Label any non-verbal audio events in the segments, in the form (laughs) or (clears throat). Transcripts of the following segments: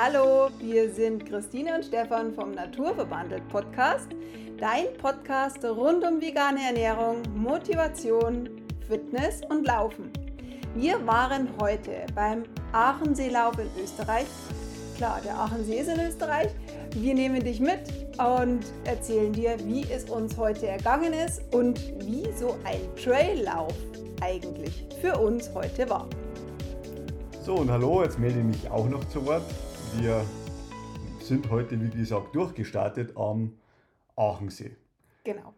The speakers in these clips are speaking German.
Hallo, wir sind Christine und Stefan vom Naturverbandelt Podcast. Dein Podcast rund um vegane Ernährung, Motivation, Fitness und Laufen. Wir waren heute beim Aachenseelauf in Österreich. Klar, der Aachensee ist in Österreich. Wir nehmen dich mit und erzählen dir, wie es uns heute ergangen ist und wie so ein Traillauf eigentlich für uns heute war. So und hallo, jetzt melde ich mich auch noch zu Wort. Wir sind heute, wie gesagt, durchgestartet am Aachensee. Genau.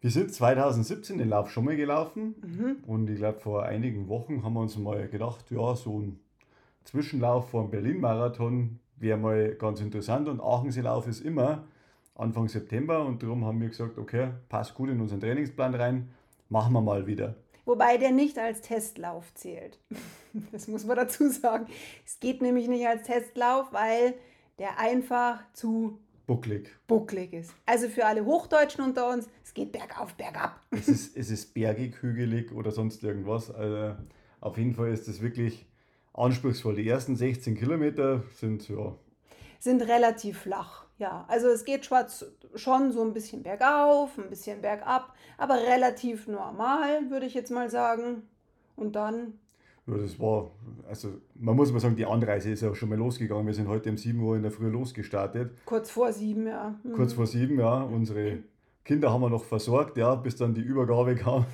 Wir sind 2017 den Lauf schon mal gelaufen mhm. und ich glaube, vor einigen Wochen haben wir uns mal gedacht, ja, so ein Zwischenlauf vor dem Berlin-Marathon wäre mal ganz interessant und Aachenseelauf ist immer Anfang September und darum haben wir gesagt, okay, passt gut in unseren Trainingsplan rein, machen wir mal wieder. Wobei der nicht als Testlauf zählt. (laughs) Das muss man dazu sagen. Es geht nämlich nicht als Testlauf, weil der einfach zu bucklig. bucklig ist. Also für alle Hochdeutschen unter uns, es geht bergauf, bergab. (laughs) Es ist, es ist bergig, hügelig oder sonst irgendwas. Also auf jeden Fall ist es wirklich anspruchsvoll. Die ersten 16 Kilometer sind ja. Sind relativ flach, ja. Also es geht schon so ein bisschen bergauf, ein bisschen bergab, aber relativ normal, würde ich jetzt mal sagen. Und dann. Ja, das war, also man muss mal sagen, die Anreise ist ja schon mal losgegangen. Wir sind heute um 7 Uhr in der Früh losgestartet. Kurz vor sieben, ja. Mhm. Kurz vor sieben, ja. Unsere Kinder haben wir noch versorgt, ja, bis dann die Übergabe kam.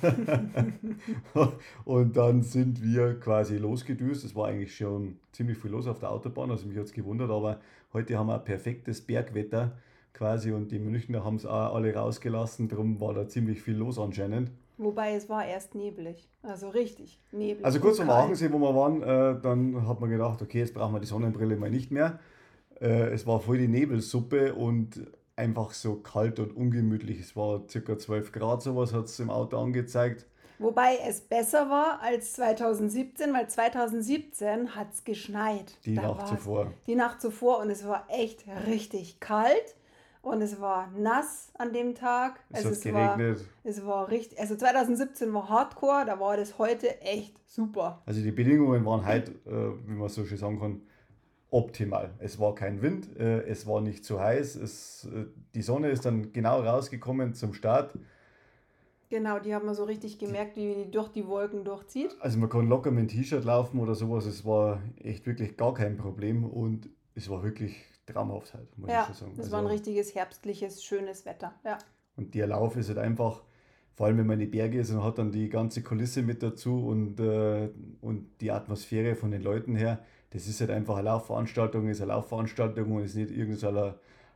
(laughs) und dann sind wir quasi losgedüst. Es war eigentlich schon ziemlich viel los auf der Autobahn, also mich hat es gewundert, aber heute haben wir ein perfektes Bergwetter quasi und die Münchner haben es auch alle rausgelassen, darum war da ziemlich viel los anscheinend. Wobei es war erst neblig, also richtig neblig. Also kurz am Aachensee, wo wir waren, äh, dann hat man gedacht, okay, jetzt brauchen wir die Sonnenbrille mal nicht mehr. Äh, es war voll die Nebelsuppe und einfach so kalt und ungemütlich. Es war circa 12 Grad, sowas hat es im Auto angezeigt. Wobei es besser war als 2017, weil 2017 hat es geschneit. Die da Nacht zuvor. Die Nacht zuvor und es war echt richtig kalt und es war nass an dem Tag. Es also hat es geregnet. War, es war richtig, also 2017 war Hardcore, da war das heute echt super. Also die Bedingungen waren halt, äh, wie man so schön sagen kann, optimal. Es war kein Wind, äh, es war nicht zu heiß, es, äh, die Sonne ist dann genau rausgekommen zum Start. Genau, die haben wir so richtig gemerkt, wie die durch die Wolken durchzieht. Also man kann locker mit einem T-Shirt laufen oder sowas, es war echt wirklich gar kein Problem und es war wirklich traumhaft halt, muss ja, ich schon sagen. Es also, war ein richtiges herbstliches, schönes Wetter, ja. Und der Lauf ist halt einfach, vor allem wenn man in die Berge ist und hat dann die ganze Kulisse mit dazu und, äh, und die Atmosphäre von den Leuten her, das ist halt einfach eine Laufveranstaltung, ist eine Laufveranstaltung und ist nicht irgendein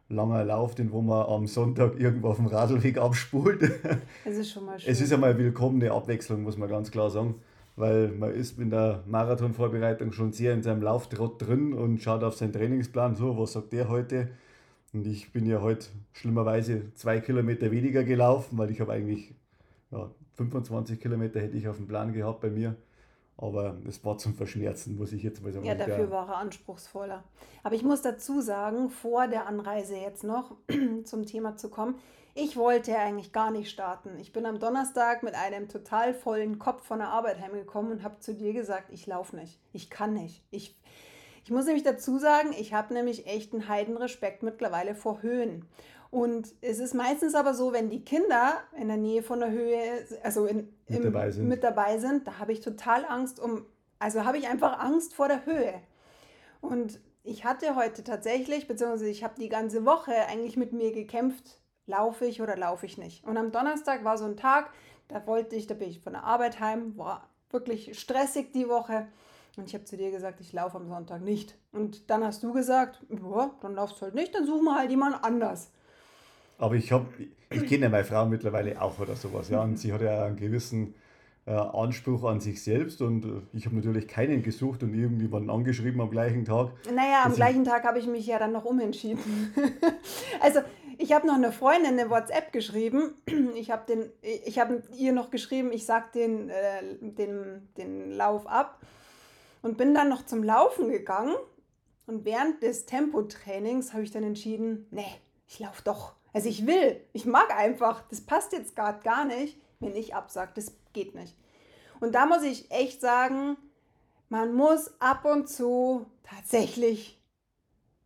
langer Lauf, den wo man am Sonntag irgendwo auf dem Radlweg abspult. (laughs) Es ist schon mal schön. Es ist einmal willkommene Abwechslung, muss man ganz klar sagen, weil man ist in der Marathonvorbereitung schon sehr in seinem Lauftrott drin und schaut auf seinen Trainingsplan, so, was sagt der heute? Und ich bin ja heute schlimmerweise zwei Kilometer weniger gelaufen, weil ich habe eigentlich ja, 25 Kilometer hätte ich auf dem Plan gehabt bei mir. Aber es war zum Verschmerzen, muss ich jetzt mal sagen. Ja, dafür war er anspruchsvoller. Aber ich muss dazu sagen, vor der Anreise jetzt noch (clears throat) zum Thema zu kommen, ich wollte eigentlich gar nicht starten. Ich bin am Donnerstag mit einem total vollen Kopf von der Arbeit heimgekommen und habe zu dir gesagt, ich laufe nicht. Ich kann nicht. Ich, ich muss nämlich dazu sagen, ich habe nämlich echt einen Heidenrespekt mittlerweile vor Höhen. Und es ist meistens aber so, wenn die Kinder in der Nähe von der Höhe, also in, mit, im, dabei sind. mit dabei sind, da habe ich total Angst um, also habe ich einfach Angst vor der Höhe. Und ich hatte heute tatsächlich, beziehungsweise ich habe die ganze Woche eigentlich mit mir gekämpft, laufe ich oder laufe ich nicht. Und am Donnerstag war so ein Tag, da wollte ich, da bin ich von der Arbeit heim, war wirklich stressig die Woche. Und ich habe zu dir gesagt, ich laufe am Sonntag nicht. Und dann hast du gesagt, ja, dann laufst du halt nicht, dann suchen wir halt jemand anders. Aber ich habe, ich kenne meine Frau mittlerweile auch oder sowas, ja, und sie hat ja einen gewissen äh, Anspruch an sich selbst und äh, ich habe natürlich keinen gesucht und irgendjemanden angeschrieben am gleichen Tag. Naja, am gleichen Tag habe ich mich ja dann noch umentschieden. (laughs) also ich habe noch eine Freundin eine WhatsApp geschrieben. Ich habe hab ihr noch geschrieben, ich sag den, äh, den, den Lauf ab und bin dann noch zum Laufen gegangen. Und während des Tempotrainings habe ich dann entschieden, nee, ich laufe doch. Also ich will, ich mag einfach, das passt jetzt gerade gar nicht, wenn ich absage, das geht nicht. Und da muss ich echt sagen, man muss ab und zu tatsächlich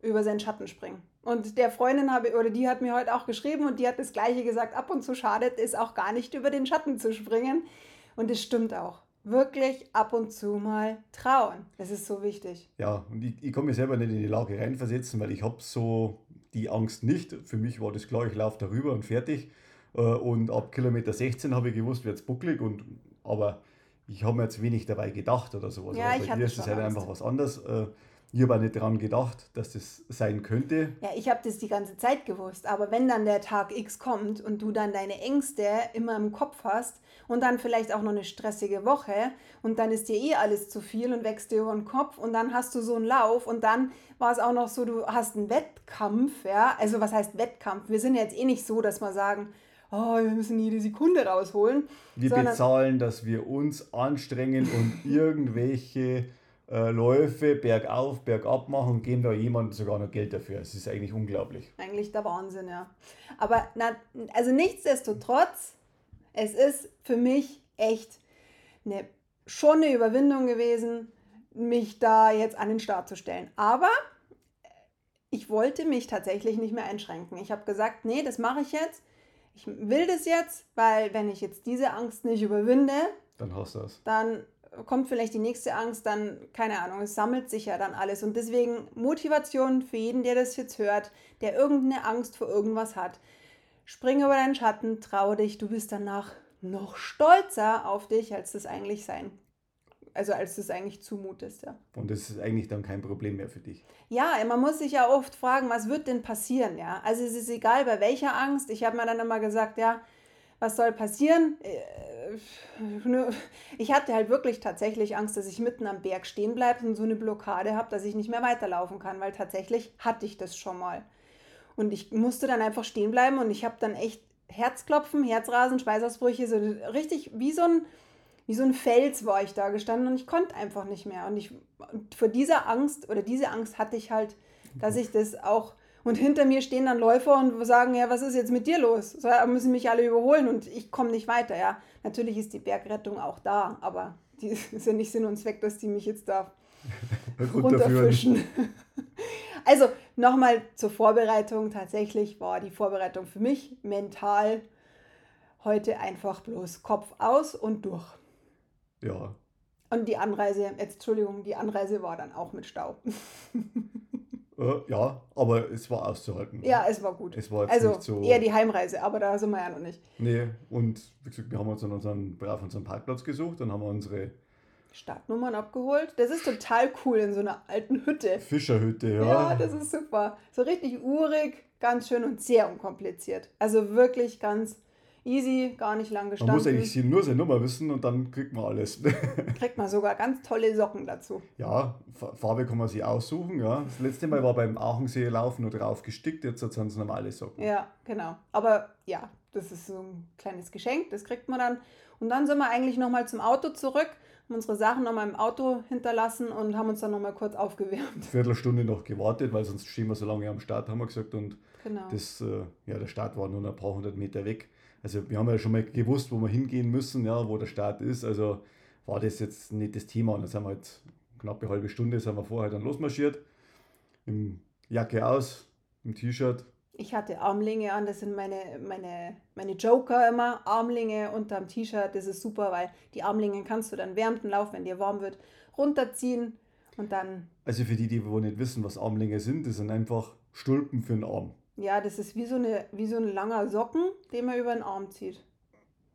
über seinen Schatten springen. Und der Freundin habe, oder die hat mir heute auch geschrieben und die hat das Gleiche gesagt, ab und zu schadet es auch gar nicht, über den Schatten zu springen. Und es stimmt auch. Wirklich ab und zu mal trauen. Das ist so wichtig. Ja, und ich, ich kann mich selber nicht in die Lage reinversetzen, weil ich habe so die Angst nicht. Für mich war das klar, ich laufe darüber und fertig. Äh, und ab Kilometer 16 habe ich gewusst, wird es bucklig. Und, aber ich habe mir jetzt wenig dabei gedacht oder sowas. Ja, aber ich bei dir ist das halt einfach was anderes. Äh, ich habe auch nicht daran gedacht, dass das sein könnte. Ja, ich habe das die ganze Zeit gewusst. Aber wenn dann der Tag X kommt und du dann deine Ängste immer im Kopf hast und dann vielleicht auch noch eine stressige Woche und dann ist dir eh alles zu viel und wächst dir über den Kopf und dann hast du so einen Lauf und dann war es auch noch so, du hast einen Wettkampf, ja. Also was heißt Wettkampf? Wir sind jetzt eh nicht so, dass wir sagen, oh, wir müssen jede Sekunde rausholen. Wir bezahlen, dass wir uns anstrengen und (laughs) irgendwelche äh, Läufe bergauf, bergab machen und geben da jemand sogar noch Geld dafür. Es ist eigentlich unglaublich. Eigentlich der Wahnsinn, ja. Aber na, also nichtsdestotrotz, es ist für mich echt eine, schon eine Überwindung gewesen, mich da jetzt an den Start zu stellen. Aber ich wollte mich tatsächlich nicht mehr einschränken. Ich habe gesagt, nee, das mache ich jetzt. Ich will das jetzt, weil wenn ich jetzt diese Angst nicht überwinde, dann hast du es. Dann kommt vielleicht die nächste Angst, dann, keine Ahnung, es sammelt sich ja dann alles. Und deswegen Motivation für jeden, der das jetzt hört, der irgendeine Angst vor irgendwas hat. Spring über deinen Schatten, traue dich, du bist danach noch stolzer auf dich, als das eigentlich sein also als das eigentlich zumutest, ja. Und das ist eigentlich dann kein Problem mehr für dich. Ja, man muss sich ja oft fragen, was wird denn passieren, ja? Also es ist egal bei welcher Angst. Ich habe mir dann immer gesagt, ja, was soll passieren? Äh, ich hatte halt wirklich tatsächlich Angst, dass ich mitten am Berg stehen bleibe und so eine Blockade habe, dass ich nicht mehr weiterlaufen kann, weil tatsächlich hatte ich das schon mal. Und ich musste dann einfach stehen bleiben und ich habe dann echt Herzklopfen, Herzrasen, Schweißausbrüche, so richtig wie so ein, wie so ein Fels war ich da gestanden und ich konnte einfach nicht mehr. Und ich und vor dieser Angst oder diese Angst hatte ich halt, dass ich das auch und hinter mir stehen dann Läufer und sagen, ja, was ist jetzt mit dir los? So, müssen mich alle überholen und ich komme nicht weiter. Ja, natürlich ist die Bergrettung auch da, aber die (laughs) ist ja nicht Sinn und Zweck, dass die mich jetzt da (laughs) runterfischen. (laughs) also nochmal zur Vorbereitung. Tatsächlich war die Vorbereitung für mich mental heute einfach bloß Kopf aus und durch. Ja. Und die Anreise, jetzt Entschuldigung, die Anreise war dann auch mit Stau. (laughs) Äh, ja, aber es war auszuhalten. Ja, es war gut. Es war jetzt also nicht so. eher die Heimreise, aber da sind wir ja noch nicht. Nee, und wie gesagt, wir haben uns dann unseren, auf unseren Parkplatz gesucht, dann haben wir unsere Startnummern abgeholt. Das ist total cool in so einer alten Hütte. Fischerhütte, ja. Ja, das ist super. So richtig urig, ganz schön und sehr unkompliziert. Also wirklich ganz easy, gar nicht lang gestanden. Man muss eigentlich nur seine Nummer wissen und dann kriegt man alles. (laughs) kriegt man sogar ganz tolle Socken dazu. Ja, Farbe kann man sich aussuchen. Ja. Das letzte Mal war beim Achensee laufen nur drauf gestickt, jetzt sind es normale Socken. Ja, genau. Aber ja, das ist so ein kleines Geschenk, das kriegt man dann. Und dann sind wir eigentlich nochmal zum Auto zurück, haben unsere Sachen nochmal im Auto hinterlassen und haben uns dann nochmal kurz aufgewärmt. Eine Viertelstunde noch gewartet, weil sonst stehen wir so lange am Start, haben wir gesagt. Und genau. das, äh, ja, der Start war nur ein paar hundert Meter weg. Also wir haben ja schon mal gewusst, wo wir hingehen müssen, ja, wo der Start ist. Also war das jetzt nicht das Thema. Und dann sind wir halt knapp eine halbe Stunde sind wir vorher dann losmarschiert. Im Jacke aus, im T-Shirt. Ich hatte Armlinge an, das sind meine, meine, meine Joker immer. Armlinge unterm T-Shirt, das ist super, weil die Armlinge kannst du dann während dem Lauf, wenn dir warm wird, runterziehen und dann. Also für die, die wohl nicht wissen, was Armlinge sind, das sind einfach Stulpen für den Arm. Ja, das ist wie so, eine, wie so ein langer Socken, den man über den Arm zieht.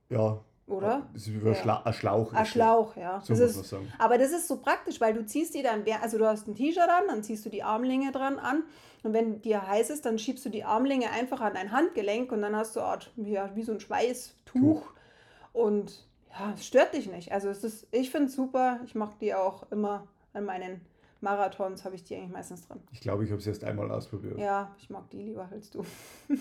Ja. Oder? Das ist wie ein, Schla ein Schlauch. Ein Schlauch, ja. So das muss ist, man sagen. Aber das ist so praktisch, weil du ziehst die dann, also du hast ein T-Shirt an, dann ziehst du die Armlinge dran an und wenn dir heiß ist, dann schiebst du die Armlinge einfach an dein Handgelenk und dann hast du Art, ja, wie so ein Schweißtuch Tuch. und ja, es stört dich nicht. Also es ist, ich finde es super, ich mache die auch immer an meinen Marathons habe ich die eigentlich meistens dran. Ich glaube, ich habe es erst einmal ausprobiert. Ja, ich mag die lieber als du.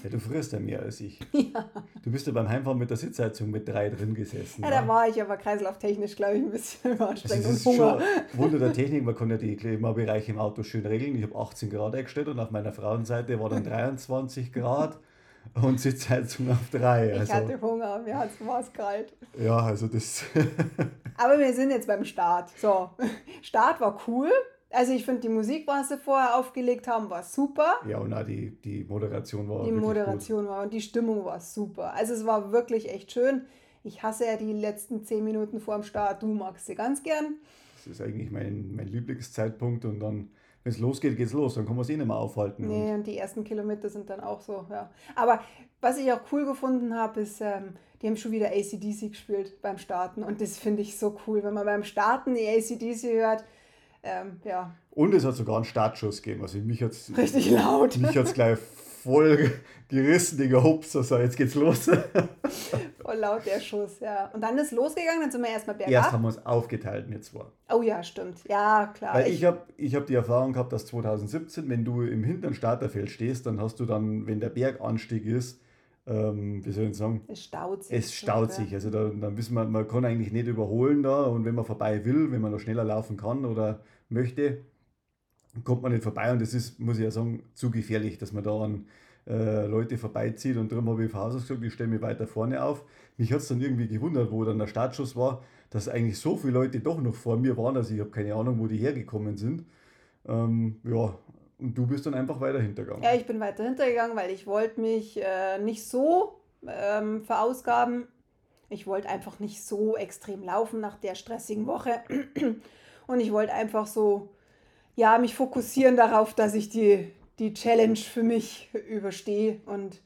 Ja, du frisst ja mehr als ich. (laughs) Ja, Du bist ja beim Heimfahren mit der Sitzheizung mit drei drin gesessen. ja da war ich aber kreislauftechnisch, glaube ich, ein bisschen also anstrengend es ist und Hunger. schon Wunder der Technik, man kann ja die Klimabereiche im Auto schön regeln. Ich habe 18 Grad eingestellt und auf meiner Frauenseite war dann (laughs) 23 Grad und Sitzheizung auf 3. Ich Also, hatte Hunger, mir war es kalt. ja, also das. Aber wir sind jetzt beim Start. So, (laughs) Start war cool. Also ich finde, die Musik, was sie vorher aufgelegt haben, war super. Ja, und auch die, die Moderation war Die Moderation gut. war und die Stimmung war super. Also es war wirklich echt schön. Ich hasse ja die letzten zehn Minuten vor dem Start. Du magst sie ganz gern. Das ist eigentlich mein, mein Lieblingszeitpunkt und dann, wenn es losgeht, geht es los. Dann kann man es eh nicht mehr aufhalten. Nee, und die ersten Kilometer sind dann auch so, ja. Aber was ich auch cool gefunden habe, ist, ähm, die haben schon wieder ACDC gespielt beim Starten und das finde ich so cool, wenn man beim Starten die ACDC hört ähm, ja. Und es hat sogar einen Startschuss gegeben. Also mich hat es richtig laut. Mich hat es gleich voll gerissen, Digga, hups, also jetzt geht's los. (laughs) voll laut der Schuss, ja. Und dann ist losgegangen, dann sind wir erstmal bergab. Erst haben wir uns aufgeteilt, mir zwar. Oh ja, stimmt. Ja, klar. Weil ich, ich habe ich hab die Erfahrung gehabt, dass 2017, wenn du im hinteren Starterfeld stehst, dann hast du dann, wenn der Berganstieg ist, ähm, wie soll ich sagen? Es staut sich. Es staut sich. Also da, dann wissen wir, man kann eigentlich nicht überholen da und wenn man vorbei will, wenn man noch schneller laufen kann oder möchte, kommt man nicht vorbei und das ist, muss ich ja sagen, zu gefährlich, dass man da an äh, Leute vorbeizieht und darum habe ich vorher gesagt, ich stelle mich weiter vorne auf. Mich hat es dann irgendwie gewundert, wo dann der Startschuss war, dass eigentlich so viele Leute doch noch vor mir waren, also ich habe keine Ahnung, wo die hergekommen sind. Ähm, ja, und du bist dann einfach weiter hintergegangen. Ja, ich bin weiter hintergegangen, weil ich wollte mich äh, nicht so ähm, verausgaben. Ich wollte einfach nicht so extrem laufen nach der stressigen Woche. Und ich wollte einfach so, ja, mich fokussieren darauf, dass ich die, die Challenge für mich überstehe. Und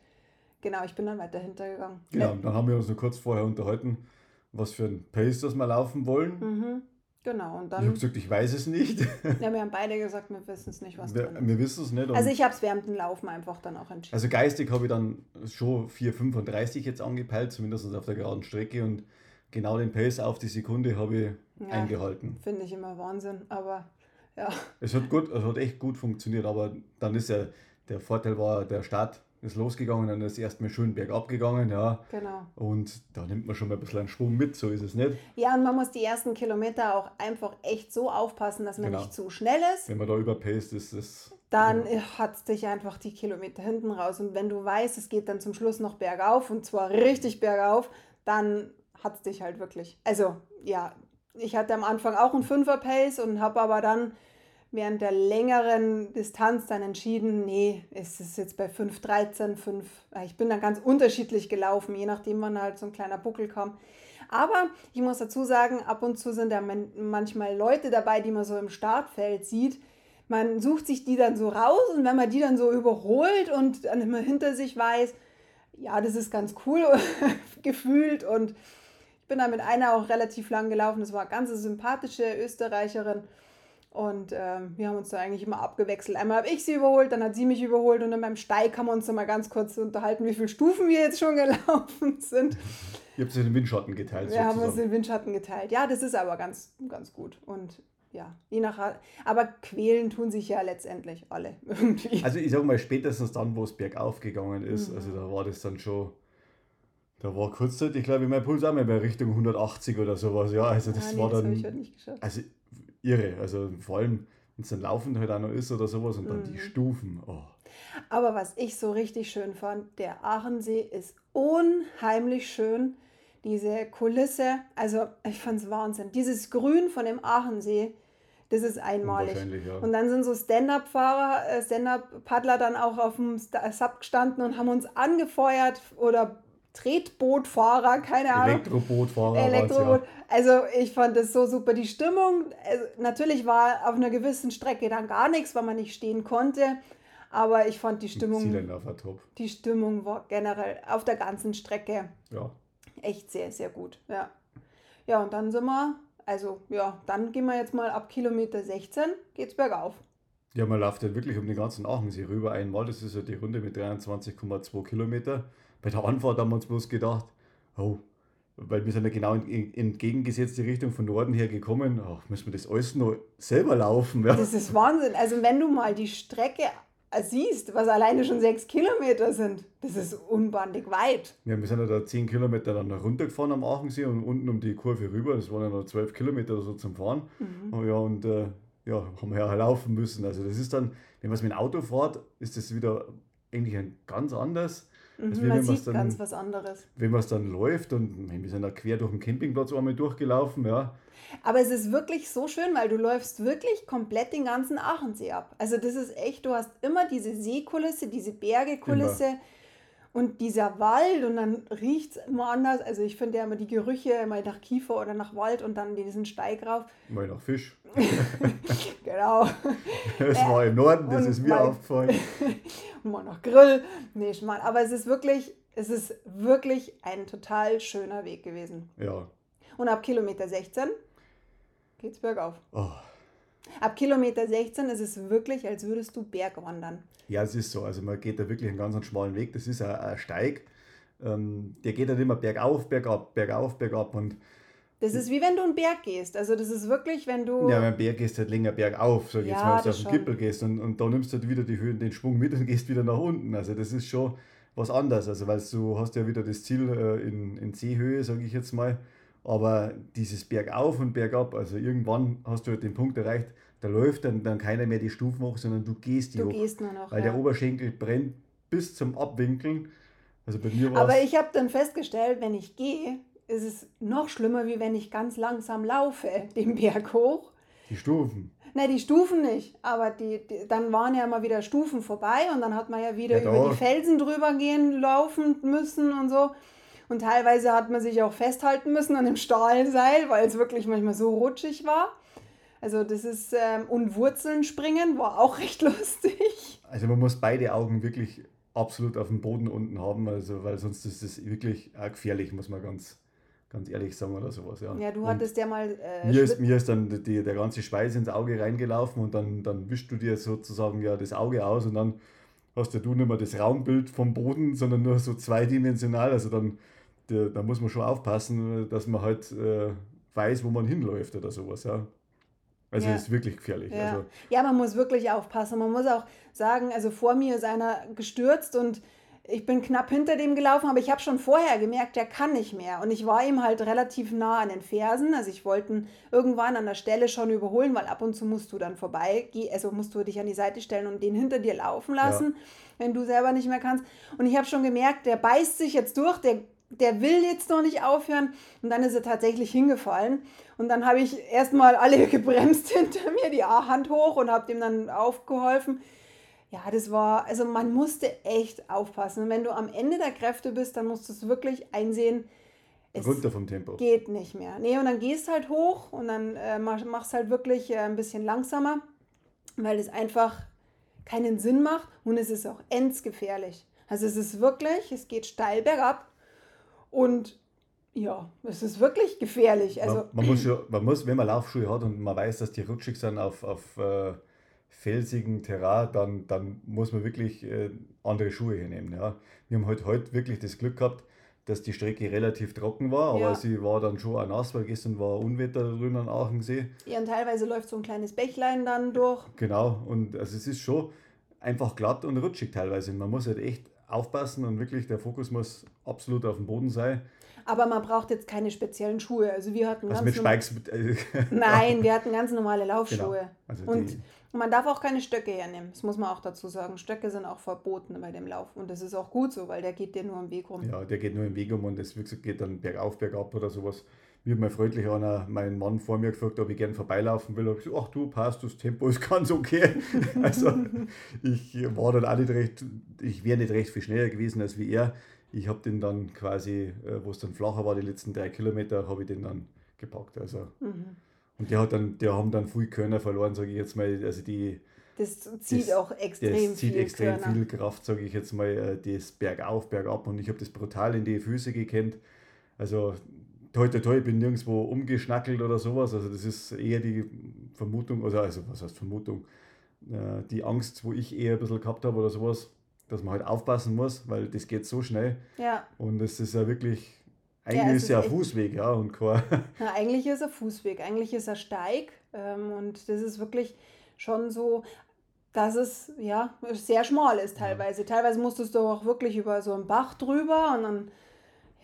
genau, ich bin dann weiter hintergegangen. Genau, dann haben wir uns nur kurz vorher unterhalten, was für ein Pace das wir laufen wollen. Mhm. Genau, und dann. Ich habe gesagt, ich weiß es nicht. (laughs) Ja, wir haben beide gesagt, wir wissen es nicht, was wir, drin ist. Wir wissen es nicht. Also ich habe es während dem Laufen einfach dann auch entschieden. Also geistig habe ich dann schon 4,35 jetzt angepeilt, zumindest auf der geraden Strecke und genau den Pace auf die Sekunde habe ich ja, eingehalten. Finde ich immer Wahnsinn, aber ja. Es hat gut, es hat echt gut funktioniert, aber dann ist ja, der Vorteil war der Start ist losgegangen, dann ist erstmal schön bergab gegangen, ja. Genau. Und da nimmt man schon mal ein bisschen einen Schwung mit, so ist es nicht. Ja, und man muss die ersten Kilometer auch einfach echt so aufpassen, dass man genau. nicht zu schnell ist. Wenn man da überpaced ist, ist. Dann ja. hat es dich einfach die Kilometer hinten raus. Und wenn du weißt, es geht dann zum Schluss noch bergauf und zwar richtig bergauf, dann hat es dich halt wirklich. Also, ja, ich hatte am Anfang auch einen Fünfer-Pace und habe aber dann während der längeren Distanz dann entschieden, nee, es ist jetzt bei 5,13, 5. Ich bin dann ganz unterschiedlich gelaufen, je nachdem, wann halt so ein kleiner Buckel kam. Aber ich muss dazu sagen, ab und zu sind da manchmal Leute dabei, die man so im Startfeld sieht. Man sucht sich die dann so raus und wenn man die dann so überholt und dann immer hinter sich weiß, ja, das ist ganz cool (laughs) gefühlt und ich bin da mit einer auch relativ lang gelaufen. Das war eine ganz sympathische Österreicherin und ähm, wir haben uns da eigentlich immer abgewechselt. Einmal habe ich sie überholt, dann hat sie mich überholt und dann beim Steig haben wir uns dann mal ganz kurz unterhalten, wie viele Stufen wir jetzt schon (laughs) gelaufen sind. Ihr habt sie den Windschatten geteilt. Wir sozusagen. haben uns den Windschatten geteilt. Ja, das ist aber ganz, ganz gut. Und ja, je nach. Aber quälen tun sich ja letztendlich alle (laughs) irgendwie. Also ich sage mal, spätestens dann, wo es bergauf gegangen ist, mhm. also da war das dann schon. Da war kurzzeitig, glaube ich, mein Puls auch mal bei Richtung 180 oder sowas. Ja, also das ja, nee, war dann. Das ich halt nicht geschafft. Also irre. Also vor allem, wenn es dann laufend halt auch noch ist oder sowas und dann mhm. die Stufen. Oh. Aber was ich so richtig schön fand, der Aachensee ist unheimlich schön. Diese Kulisse, also ich fand es Wahnsinn. Dieses Grün von dem Aachensee, das ist einmalig. Ja. Und dann sind so Stand-Up-Fahrer, äh, Stand-Up-Paddler dann auch auf dem Sub gestanden und haben uns angefeuert oder Tretbootfahrer, keine Ahnung. Elektrobootfahrer. Elektroboot. Ja. Also ich fand das so super. Die Stimmung, also natürlich war auf einer gewissen Strecke dann gar nichts, weil man nicht stehen konnte. Aber ich fand die Stimmung. war top. Die Stimmung war generell auf der ganzen Strecke ja. echt sehr, sehr gut. Ja. Ja, und dann sind wir, also ja, dann gehen wir jetzt mal ab Kilometer 16, geht's bergauf. Ja, man läuft ja wirklich um den ganzen Aachensee rüber einmal. Das ist ja die Runde mit 23,2 Kilometer bei der Anfahrt haben wir uns bloß gedacht, oh, weil wir sind ja genau in entgegengesetzte Richtung von Norden her gekommen, ach, müssen wir das alles noch selber laufen. Ja. Das ist Wahnsinn. Also wenn du mal die Strecke siehst, was alleine schon sechs Kilometer sind, das ist unbandig weit. Ja, wir sind ja da zehn Kilometer dann runtergefahren am Aachensee und unten um die Kurve rüber, das waren ja noch zwölf Kilometer oder so zum Fahren. Mhm. Oh ja, und äh, ja, haben wir ja laufen müssen. Also das ist dann, wenn man es mit dem Auto fährt, ist das wieder eigentlich ein ganz anders. Mhm, wie man sieht dann- ganz was anderes. Wenn man es dann läuft und wir sind da quer durch den Campingplatz einmal durchgelaufen, ja. Aber es ist wirklich so schön, weil du läufst wirklich komplett den ganzen Aachensee ab. Also das ist echt, du hast immer diese Seekulisse, diese Bergekulisse und dieser Wald und dann riecht es immer anders. Also ich finde ja immer die Gerüche immer nach Kiefer oder nach Wald und dann diesen Steig rauf. Mal nach Fisch. (laughs) Genau. Das war im Norden, das und ist mir mal- aufgefallen. (laughs) Mal noch Grill. Nee, Schmarrn. Aber es ist wirklich, es ist wirklich ein total schöner Weg gewesen. Ja. Und ab Kilometer 16 geht's bergauf. Oh. Ab Kilometer 16 ist es wirklich, als würdest du Bergwandern. Ja, es ist so. Also man geht da wirklich einen ganz einen schmalen Weg. Das ist ein, ein Steig. Ähm, der geht dann immer bergauf, bergab, bergauf, bergab. Und Das ist wie wenn du einen Berg gehst. Also das ist wirklich, wenn du. ja, beim Berg gehst halt länger bergauf, sag ich jetzt Ja, mal, als du auf den schon. Gipfel gehst. Und, und da nimmst du halt wieder die Höhen, den Schwung mit und gehst wieder nach unten. Also das ist schon was anderes. Also weil du hast ja wieder das Ziel äh, in, in Seehöhe, sage ich jetzt mal. Aber dieses Bergauf und Bergab, also irgendwann hast du halt den Punkt erreicht, da läuft dann, dann keiner mehr die Stufen hoch, sondern du gehst die du hoch. gehst nur noch. Weil ja. der Oberschenkel brennt bis zum Abwinkeln. Also bei mir war Aber ich habe dann festgestellt, wenn ich gehe, ist es noch schlimmer, wie wenn ich ganz langsam laufe, den Berg hoch. Die Stufen. Na, die Stufen nicht, aber die, die, dann waren ja mal wieder Stufen vorbei und dann hat man ja wieder Ja, über die Felsen drüber gehen, laufen müssen und so. Und teilweise hat man sich auch festhalten müssen an dem Stahlseil, weil es wirklich manchmal so rutschig war. Also das ist, ähm, und Wurzeln springen war auch (laughs) recht lustig. Also man muss beide Augen wirklich absolut auf dem Boden unten haben, also weil sonst ist es wirklich auch gefährlich, muss man ganz, ganz ehrlich sagen oder sowas. Ja, Ja, du Und hattest ja mal äh, Mir ist, mir ist dann die, der ganze Schweiß ins Auge reingelaufen und dann, dann wischst du dir sozusagen ja das Auge aus und dann hast ja du nicht mehr das Raumbild vom Boden, sondern nur so zweidimensional. Also dann der, da muss man schon aufpassen, dass man halt äh, weiß, wo man hinläuft oder sowas. Ja. Also Ja. ist wirklich gefährlich. Ja. Also, ja, man muss wirklich aufpassen. Man muss auch sagen, also vor mir ist einer gestürzt und ich bin knapp hinter dem gelaufen, aber ich habe schon vorher gemerkt, der kann nicht mehr. Und ich war ihm halt relativ nah an den Fersen. Also ich wollte ihn irgendwann an der Stelle schon überholen, weil ab und zu musst du dann vorbei, geh- also musst du dich an die Seite stellen und den hinter dir laufen lassen, wenn du selber nicht mehr kannst. Und ich habe schon gemerkt, der beißt sich jetzt durch, der, der will jetzt noch nicht aufhören. Und dann ist er tatsächlich hingefallen. Und dann habe ich erstmal alle (laughs) gebremst hinter mir, die Hand hoch und habe dem dann aufgeholfen. Ja, das war, also man musste echt aufpassen. Und wenn du am Ende der Kräfte bist, dann musst du es wirklich einsehen, es runter vom Tempo. geht nicht mehr. Nee, und dann gehst halt hoch und dann äh, mach- machst halt wirklich äh, ein bisschen langsamer, weil es einfach keinen Sinn macht und es ist auch endsgefährlich. Also es ist wirklich, es geht steil bergab und ja, es ist wirklich gefährlich. Also man, man, muss schon, man muss, wenn man Laufschuhe hat und man weiß, dass die rutschig sind auf, auf äh, felsigen Terrain, dann, dann muss man wirklich äh, andere Schuhe hernehmen. Ja. Wir haben halt heute wirklich das Glück gehabt, dass die Strecke relativ trocken war, aber Ja. sie war dann schon auch nass, weil gestern war Unwetter drüben an Aachensee. ja, und teilweise läuft so ein kleines Bächlein dann durch. Genau, und also es ist schon einfach glatt und rutschig teilweise. Man muss halt echt aufpassen und wirklich der Fokus muss absolut auf dem Boden sein. Aber man braucht jetzt keine speziellen Schuhe. Also wir hatten Also ganz mit Spikes. Äh, (laughs) Nein, wir hatten ganz normale Laufschuhe. Genau. Also und die- man darf auch keine Stöcke hernehmen. Das muss man auch dazu sagen. Stöcke sind auch verboten bei dem Lauf. Und das ist auch gut so, weil der geht dir nur am Weg rum. Ja, der geht nur im Weg um und das wie gesagt, geht dann bergauf, bergab oder sowas. Mir hat mal freundlich einer, mein Mann vor mir gefragt, ob ich gern vorbeilaufen will. Hab ich gesagt, ach du passt, das Tempo ist (laughs) ganz okay. (laughs) also ich war dann auch nicht recht, ich wäre nicht recht viel schneller gewesen als wie er. Ich habe den dann quasi, äh, wo es dann flacher war, die letzten drei Kilometer, habe ich den dann gepackt. Also. Mhm. Und der hat dann, der haben dann viel Körner verloren, sage ich jetzt mal. Also die, Das zieht Das- auch extrem das zieht viel extrem Körner. viel Kraft, sage ich jetzt mal, äh, das bergauf, bergab. Und ich habe das brutal in die Füße gekannt. Also, toi, toi, toi, ich bin nirgendwo umgeschnackelt oder sowas. Also, das ist eher die Vermutung, also, also was heißt Vermutung? Äh, Die Angst, wo ich eher ein bisschen gehabt habe oder sowas, dass man halt aufpassen muss, weil das geht so schnell. Ja, Und es ist ja wirklich, eigentlich es ist ja ein Fußweg, ja, und kein, (laughs) Na, eigentlich ist er Fußweg, eigentlich ist er Steig. Ähm, und das ist wirklich schon so, dass es ja sehr schmal ist teilweise. Teilweise musstest du auch wirklich über so einen Bach drüber und dann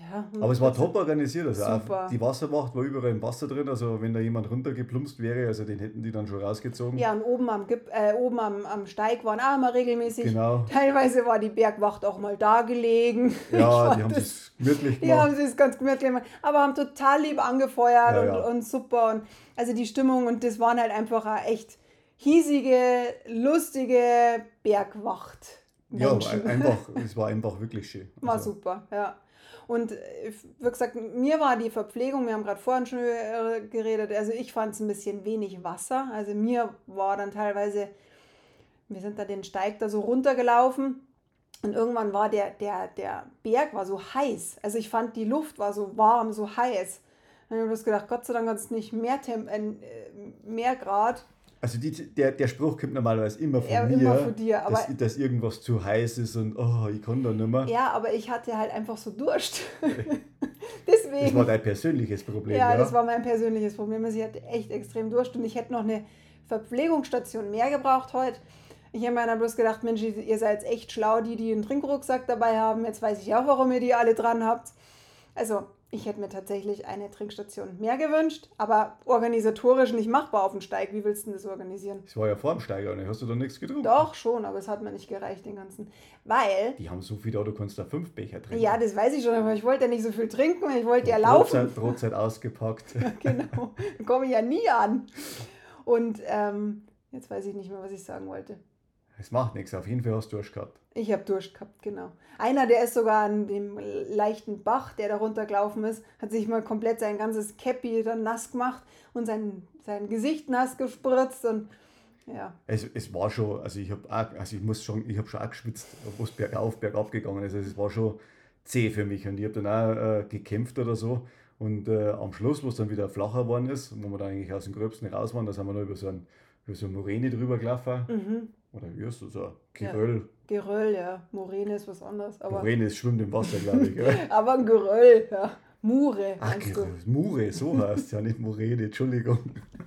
Ja, Aber es war top organisiert. Also Super. die Wassermacht war überall im Wasser drin. Also wenn da jemand runtergeplumpst wäre, also den hätten die dann schon rausgezogen. Ja, und oben am, Gip äh, oben am, am Steig waren auch immer regelmäßig. Genau. Teilweise war die Bergwacht auch mal da gelegen. Ja, (laughs) die haben es gemütlich Die haben gemacht. es ganz gemütlich gemacht, aber haben total lieb angefeuert Ja, und, ja. und super. Und also die Stimmung und das waren halt einfach auch echt hiesige, lustige Bergwacht. Ja, Menschen. ein- einfach, es war einfach wirklich schön. War Also, super, ja. Und äh, wie gesagt, mir war die Verpflegung, wir haben gerade vorhin schon äh, geredet, also ich fand es ein bisschen wenig Wasser. Also mir war dann teilweise, wir sind da den Steig da so runtergelaufen und irgendwann war der, der, der Berg war so heiß. Also ich fand die Luft war so warm, so heiß. Dann habe ich bloß gedacht, Gott sei Dank hat es nicht mehr, Temp äh, mehr Grad. Also die, der, der Spruch kommt normalerweise immer von Ja, mir, immer von dir, dass, dass irgendwas zu heiß ist und oh, ich kann da nicht mehr. Ja, aber ich hatte halt einfach so Durst. (laughs) Das Deswegen. war dein persönliches Problem, Ja, ja? das war mein persönliches Problem. Also ich hatte echt extrem Durst und ich hätte noch eine Verpflegungsstation mehr gebraucht heute. Ich habe mir dann bloß gedacht, Mensch, ihr seid echt schlau, die, die einen Trinkrucksack dabei haben. Jetzt weiß ich auch, warum ihr die alle dran habt. Also, ich hätte mir tatsächlich eine Trinkstation mehr gewünscht, aber organisatorisch nicht machbar auf dem Steig. Wie willst du denn das organisieren? Das war ja vor dem Steiger, ne? hast du da nichts getrunken? Doch, schon, aber es hat mir nicht gereicht, den ganzen. Weil, Die haben so viel da, du kannst da fünf Becher trinken. ja, das weiß ich schon, aber ich wollte ja nicht so viel trinken und ich wollte ja laufen. Brotzeit, Brotzeit ausgepackt. (laughs) genau. Dann komme ich ja nie an. Und ähm, jetzt weiß ich nicht mehr, was ich sagen wollte. Es macht nichts, auf jeden Fall hast du Durst gehabt. Ich habe Durst gehabt, genau. Einer, der ist sogar an dem leichten Bach, der da runtergelaufen ist, hat sich mal komplett sein ganzes Käppi dann nass gemacht und sein, sein Gesicht nass gespritzt und ja. Es, es war schon, also ich habe also ich muss schon, ich habe schon auch geschwitzt, wo es bergauf, bergab gegangen ist. Also es war schon zäh für mich und ich habe dann auch äh, gekämpft oder so. Und äh, am Schluss, wo es dann wieder flacher geworden ist, wo wir dann eigentlich aus dem Gröbsten raus waren, da sind wir noch über so, ein, über so eine Moräne drüber gelaufen. Mhm. Oder wie heißt das? So Geröll. Geröll, ja. Moräne ist was anderes. Aber, Moräne ist schwimmt im Wasser, glaube ich. Gell? (laughs) aber ein Geröll, ja. Mure, Ach, meinst du? Geröll. Mure, so heißt es ja nicht Moräne, Entschuldigung.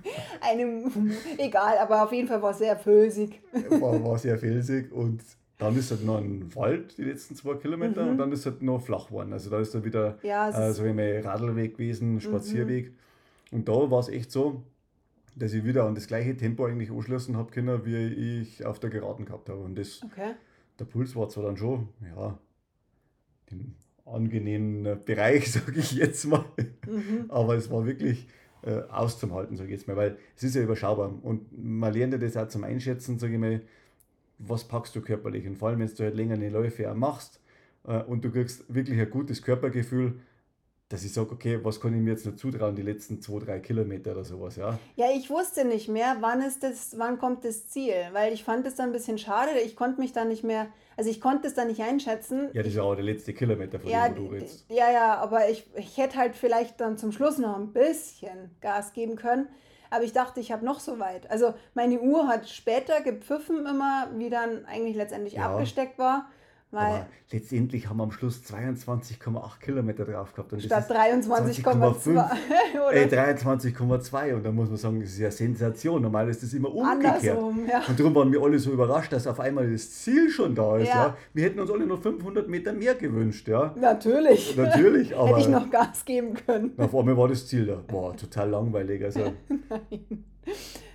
(laughs) Eine, egal, aber auf jeden Fall war es sehr pölsig. War, war sehr felsig und dann ist halt noch ein Wald, die letzten zwei Kilometer, Mhm. und dann ist halt noch flach geworden. Also da ist dann wieder Ja, äh, ist, so ein Radlweg gewesen, Spazierweg. Mhm. Und da war es echt so, dass ich wieder an das gleiche Tempo eigentlich anschließen habe können, wie ich auf der Geraden gehabt habe. Und das, okay. der Puls war zwar dann schon, ja, im angenehmen Bereich, (laughs) sage ich jetzt mal, Mhm. aber es war wirklich äh, auszuhalten, sage ich jetzt mal, weil es ist ja überschaubar und man lernt ja das auch zum Einschätzen, sage ich mal, was packst du körperlich und vor allem, wenn du halt länger eine Läufe auch machst äh, und du kriegst wirklich ein gutes Körpergefühl, dass ich sage, okay, was kann ich mir jetzt noch zutrauen, die letzten zwei, drei Kilometer oder sowas, ja. Ja, ich wusste nicht mehr, wann ist das, wann kommt das Ziel, weil ich fand es dann ein bisschen schade. Ich konnte mich da nicht mehr, also ich konnte es da nicht einschätzen. Ja, das ist ja auch der letzte Kilometer von ja, dem, wo du redest. ja, ja, aber ich, ich hätte halt vielleicht dann zum Schluss noch ein bisschen Gas geben können. Aber ich dachte, ich habe noch so weit. Also meine Uhr hat später gepfiffen immer, wie dann eigentlich letztendlich Ja. abgesteckt war. Weil Aber letztendlich haben wir am Schluss 22,8 Kilometer drauf gehabt. Und statt das ist 23,2 Ey, oder 23,2 und da muss man sagen, das ist ja Sensation. Normal ist das immer umgekehrt. andersrum. Ja. Und darum waren wir alle so überrascht, dass auf einmal das Ziel schon da ist. Ja. Ja. Wir hätten uns alle noch 500 Meter mehr gewünscht. Ja. Natürlich. Natürlich, aber (laughs) Hätte ich noch Gas geben können. auf einmal war das Ziel da. Boah, total langweilig. Also, (laughs) Nein.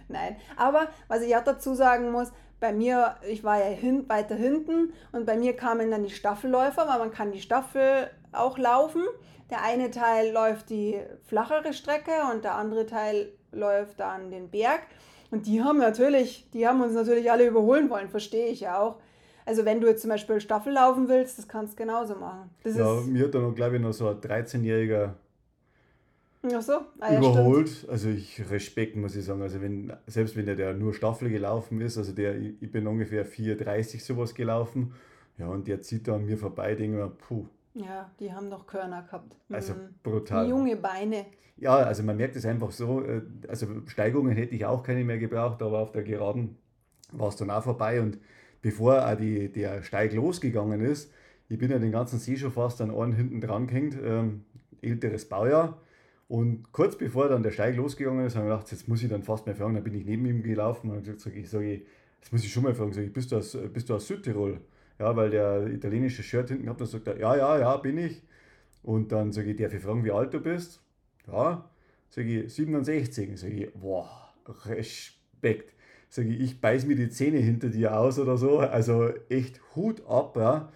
Nein. Aber was ich auch dazu sagen muss, bei mir, ich war ja hin, weiter hinten und bei mir kamen dann die Staffelläufer, weil man kann die Staffel auch laufen. Der eine Teil läuft die flachere Strecke und der andere Teil läuft dann den Berg. Und die haben natürlich, die haben uns natürlich alle überholen wollen, verstehe ich ja auch. Also wenn du jetzt zum Beispiel Staffel laufen willst, das kannst du genauso machen. Das ja, mir hat dann, noch, glaube ich, noch so ein 13-Jähriger ach so, ah, ja, stimmt. überholt. Also ich Respekt, muss ich sagen. Also wenn, selbst wenn der, der nur Staffel gelaufen ist, also der, ich bin ungefähr 4,30 sowas gelaufen. Ja, und der zieht da an mir vorbei, denke mir, puh, Ja, die haben noch Körner gehabt. also Mhm. brutal. Junge Beine. Ja, also man merkt es einfach so, äh, also Steigungen hätte ich auch keine mehr gebraucht, aber auf der Geraden war es dann auch vorbei und bevor auch die, der Steig losgegangen ist, ich bin ja den ganzen See schon fast an einen hinten dran gehängt, ähm, älteres Baujahr und kurz bevor dann der Steig losgegangen ist, habe ich gedacht, jetzt muss ich dann fast mehr fragen, dann bin ich neben ihm gelaufen und habe gesagt, sag ich sage, jetzt muss ich schon mal fragen, sag ich, bist du aus, bist du aus Südtirol? Ja, weil der italienische Shirt hinten hat, sagt er, ja, ja, ja, bin ich. Und dann sage ich, darf ich fragen, wie alt du bist? Ja, sage ich, 67. Sage ich, boah, Respekt. Sage ich, ich beiß mir die Zähne hinter dir aus oder so. Also echt Hut ab. Ja.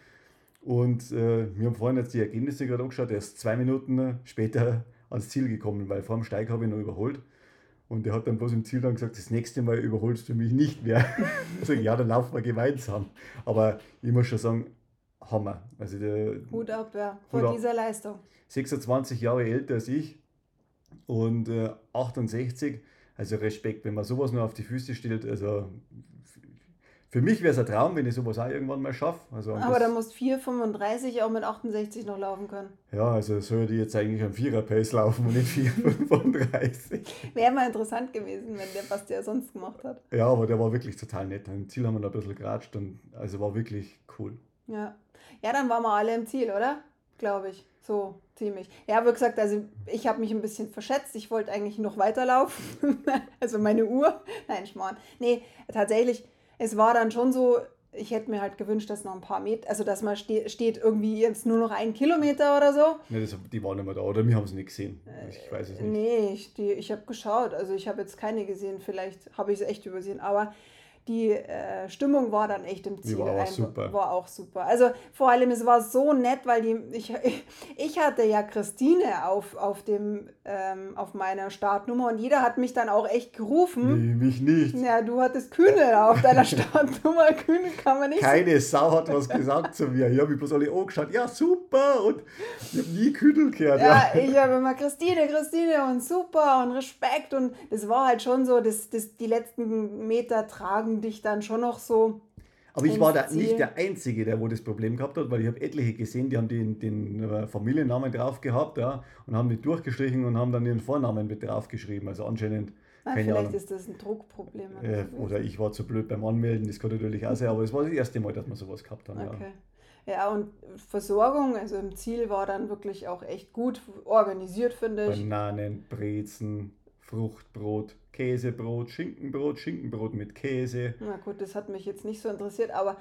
Und äh, wir haben vorhin jetzt die Ergebnisse gerade angeschaut. Er ist zwei Minuten später ans Ziel gekommen, weil vor dem Steig habe ich ihn noch überholt. Und er hat dann bloß im Ziel dann gesagt, das nächste Mal überholst du mich nicht mehr. (laughs) also ja, dann laufen wir gemeinsam. Aber ich muss schon sagen, Hammer. Also der, Hut ab, ja, vor dieser. Leistung. 26 Jahre älter als ich und äh, 68. Also Respekt, wenn man sowas nur auf die Füße stellt. Also für mich wäre es ein Traum, wenn ich sowas auch irgendwann mal schaffe. Also Aber da musst 4,35 auch mit 68 noch laufen können. Ja, also soll die jetzt eigentlich am Vierer-Pace laufen und nicht 4,35. (laughs) wäre mal interessant gewesen, wenn der, was der sonst gemacht hat. Ja, aber der war wirklich total nett. Im Ziel haben wir da ein bisschen geratscht und also war wirklich cool. Ja. Ja, dann waren wir alle im Ziel, oder? Glaube ich. So ziemlich. Ja, wie gesagt, also ich habe mich ein bisschen verschätzt. Ich wollte eigentlich noch weiterlaufen. (laughs) also meine Uhr. Nein, Schmarrn. Nee, tatsächlich, es war dann schon so, ich hätte mir halt gewünscht, dass noch ein paar Meter, also dass man ste steht irgendwie jetzt nur noch ein Kilometer oder so. Nee, das, die waren nicht mehr da, oder wir haben es nicht gesehen. Ich weiß es nicht. Nee, ich, ich habe geschaut, also ich habe jetzt keine gesehen, vielleicht habe ich es echt übersehen, aber die äh, Stimmung war dann echt im Ziel. Die war auch super. War auch super. Also vor allem, es war so nett, weil die, ich, ich hatte ja Christine auf, auf, dem, ähm, auf meiner Startnummer und jeder hat mich dann auch echt gerufen. Nee, mich nicht. Ja, du hattest Kühne auf deiner (laughs) Startnummer. Kühne kann man nicht. Keine Sau hat was gesagt zu mir. Ich habe mich bloß alle angeschaut. Ja, super. Und ich habe nie Kühnel gehört. Ja, ja. ich habe immer Christine, Christine und super und Respekt. Und das war halt schon so, dass, dass die letzten Meter tragen haben dich dann schon noch so. Aber ich war da nicht der Einzige, der wo das Problem gehabt hat, weil ich habe etliche gesehen, die haben den, den äh, Familiennamen drauf gehabt ja, und haben die durchgestrichen und haben dann ihren Vornamen mit drauf geschrieben. Also anscheinend. Na, vielleicht Ahnung. ist das ein Druckproblem. Oder, äh, oder ich war zu blöd beim Anmelden, das kann natürlich auch sein, aber es war das erste Mal, dass wir sowas gehabt haben. Okay. Ja. ja, und Versorgung, also im Ziel war dann wirklich auch echt gut organisiert, finde ich. Bananen, Brezen, Fruchtbrot, Käsebrot, Schinkenbrot, Schinkenbrot mit Käse. Na gut, das hat mich jetzt nicht so interessiert, aber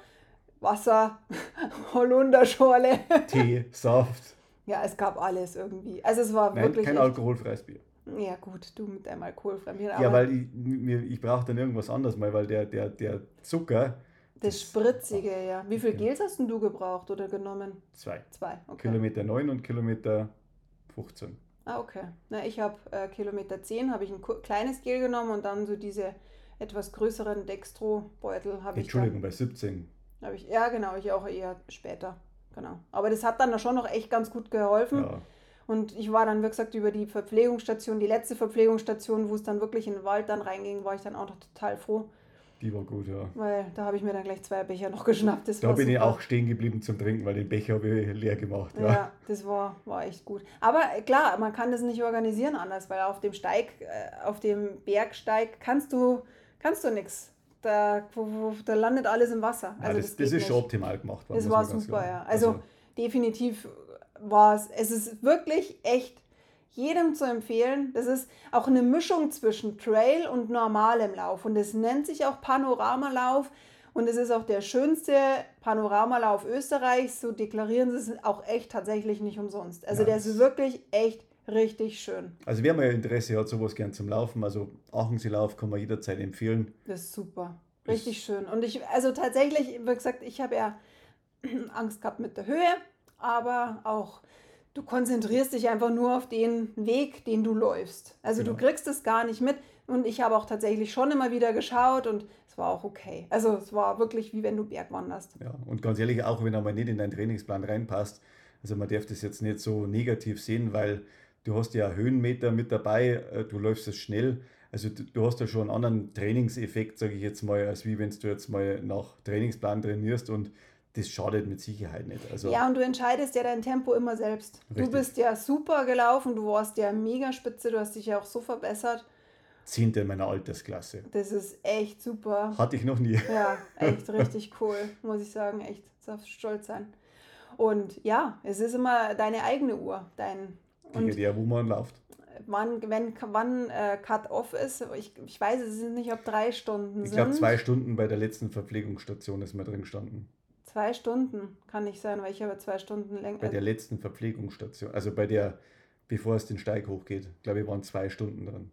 Wasser, (laughs) Holunderschorle. (laughs) Tee, Saft. Ja, es gab alles irgendwie. Also es war Nein, wirklich. Kein alkoholfreies Bier. Ja, gut, du mit deinem alkoholfreien Bier. Ja, weil ich, ich brauche dann irgendwas anderes mal, weil der, der, der Zucker. Das, das Spritzige, ja. Wie viel Gels hast du gebraucht oder genommen? Zwei. Zwei, okay. Kilometer 9 und Kilometer 15. Ah, okay. Na, ich habe äh, Kilometer 10, habe ich ein kleines Gel genommen und dann so diese etwas größeren Dextro-Beutel habe ich. Entschuldigung, bei 17. Hab ich, ja, genau, ich auch eher später. Genau. Aber das hat dann schon noch echt ganz gut geholfen. Ja. Und ich war dann, wie gesagt, über die Verpflegungsstation, die letzte Verpflegungsstation, wo es dann wirklich in den Wald dann reinging, war ich dann auch noch total froh, die war gut, ja. Weil da habe ich mir dann gleich zwei Becher noch geschnappt. Das da bin super. ich auch stehen geblieben zum Trinken, weil den Becher habe ich leer gemacht. Ja, ja das war, war echt gut. Aber klar, man kann das nicht organisieren anders, weil auf dem Steig, äh, auf dem Bergsteig kannst du, kannst du nichts. Da, da landet alles im Wasser. Also ja, das, das, das ist nicht. schon optimal gemacht worden. Das war super, ja. Also, also definitiv war es, es ist wirklich echt jedem zu empfehlen. Das ist auch eine Mischung zwischen Trail und normalem Lauf und es nennt sich auch Panoramalauf und es ist auch der schönste Panoramalauf Österreichs. So deklarieren sie es auch echt tatsächlich nicht umsonst. Also ja, der ist wirklich echt richtig schön. Also wer mal Interesse hat, sowas gern zum Laufen, also Aachensee-Lauf kann man jederzeit empfehlen. Das ist super. Richtig das schön. Und ich, also tatsächlich, wie gesagt, ich habe ja (clears throat) Angst gehabt mit der Höhe, aber auch Du konzentrierst dich einfach nur auf den Weg, den du läufst. Also genau. du kriegst es gar nicht mit. Und ich habe auch tatsächlich schon immer wieder geschaut und es war auch okay. Also es war wirklich wie wenn du Berg wanderst. Ja, und ganz ehrlich, auch wenn er mal nicht in deinen Trainingsplan reinpasst, also man darf das jetzt nicht so negativ sehen, weil du hast ja Höhenmeter mit dabei, äh, du läufst es schnell. Also du, du hast ja schon einen anderen Trainingseffekt, sage ich jetzt mal, als wie wenn du jetzt mal nach Trainingsplan trainierst und das schadet mit Sicherheit nicht. Also ja, und du entscheidest ja dein Tempo immer selbst. Richtig. Du bist ja super gelaufen, du warst ja mega spitze, du hast dich ja auch so verbessert. Zehnte in meiner Altersklasse. Das ist echt super. Hatte ich noch nie. Ja, echt richtig cool, muss ich sagen. Echt, darfst stolz sein. Und ja, es ist immer deine eigene Uhr. Dein, und der, wo man läuft. Wann, wenn, wann äh, Cut-Off ist, ich, ich weiß es nicht, ob drei Stunden ich sind. Ich glaube, zwei Stunden bei der letzten Verpflegungsstation ist mir drin gestanden Zwei Stunden kann nicht sein, weil ich habe zwei Stunden länger. Bei der letzten Verpflegungsstation, also bei der, bevor es den Steig hochgeht, glaube ich, waren zwei Stunden dran.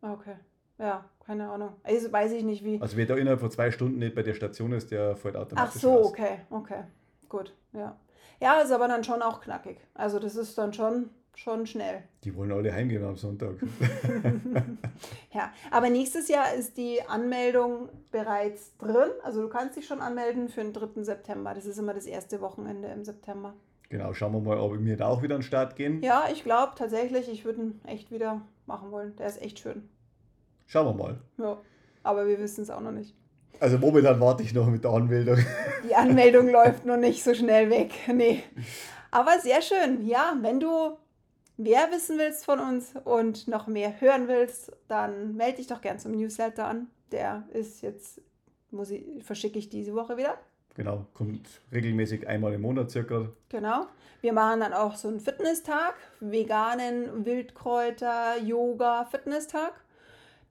Okay. Ja, keine Ahnung. Also weiß ich nicht wie. Also wer da innerhalb von zwei Stunden nicht bei der Station ist, der fällt Ach automatisch so, raus. okay, okay. Gut, ja. Ja, ist aber dann schon auch knackig. Also das ist dann schon, schon schnell. Die wollen alle heimgehen am Sonntag. (laughs) Ja, aber nächstes Jahr ist die Anmeldung bereits drin. Also du kannst dich schon anmelden für den 3. September. Das ist immer das erste Wochenende im September. genau, schauen wir mal, ob wir da auch wieder an den Start gehen. Ja, ich glaube tatsächlich, ich würde ihn echt wieder machen wollen. Der ist echt schön. Schauen wir mal. Ja, aber wir wissen es auch noch nicht. Also momentan warte ich noch mit der Anmeldung. Die Anmeldung (laughs) läuft noch nicht so schnell weg. Nee. Aber sehr schön. Ja, wenn du mehr wissen willst von uns und noch mehr hören willst, dann melde dich doch gern zum Newsletter an. Der ist jetzt, muss ich, verschicke ich diese Woche wieder. Genau, kommt regelmäßig einmal im Monat circa. Genau. Wir machen dann auch so einen Fitnesstag, veganen Wildkräuter, Yoga, Fitnesstag.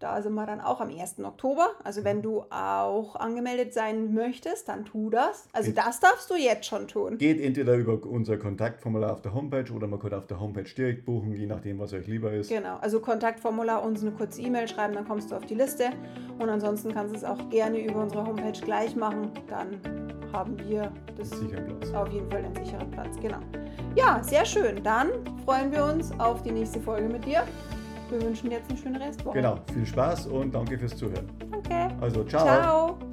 Da sind wir dann auch am 1. Oktober. Also wenn du auch angemeldet sein möchtest, dann tu das. Also das darfst du jetzt schon tun. Geht entweder über unser Kontaktformular auf der Homepage oder man kann auf der Homepage direkt buchen, je nachdem, was euch lieber ist. Genau, also Kontaktformular, uns eine kurze E-Mail schreiben, dann kommst du auf die Liste. Und ansonsten kannst du es auch gerne über unsere Homepage gleich machen. Dann haben wir das auf jeden Fall einen sicheren Platz. Genau. Ja, sehr schön. Dann freuen wir uns auf die nächste Folge mit dir. Wir wünschen dir jetzt eine schöne Restwoche. Genau, viel Spaß und danke fürs Zuhören. Danke. Also, ciao. Ciao.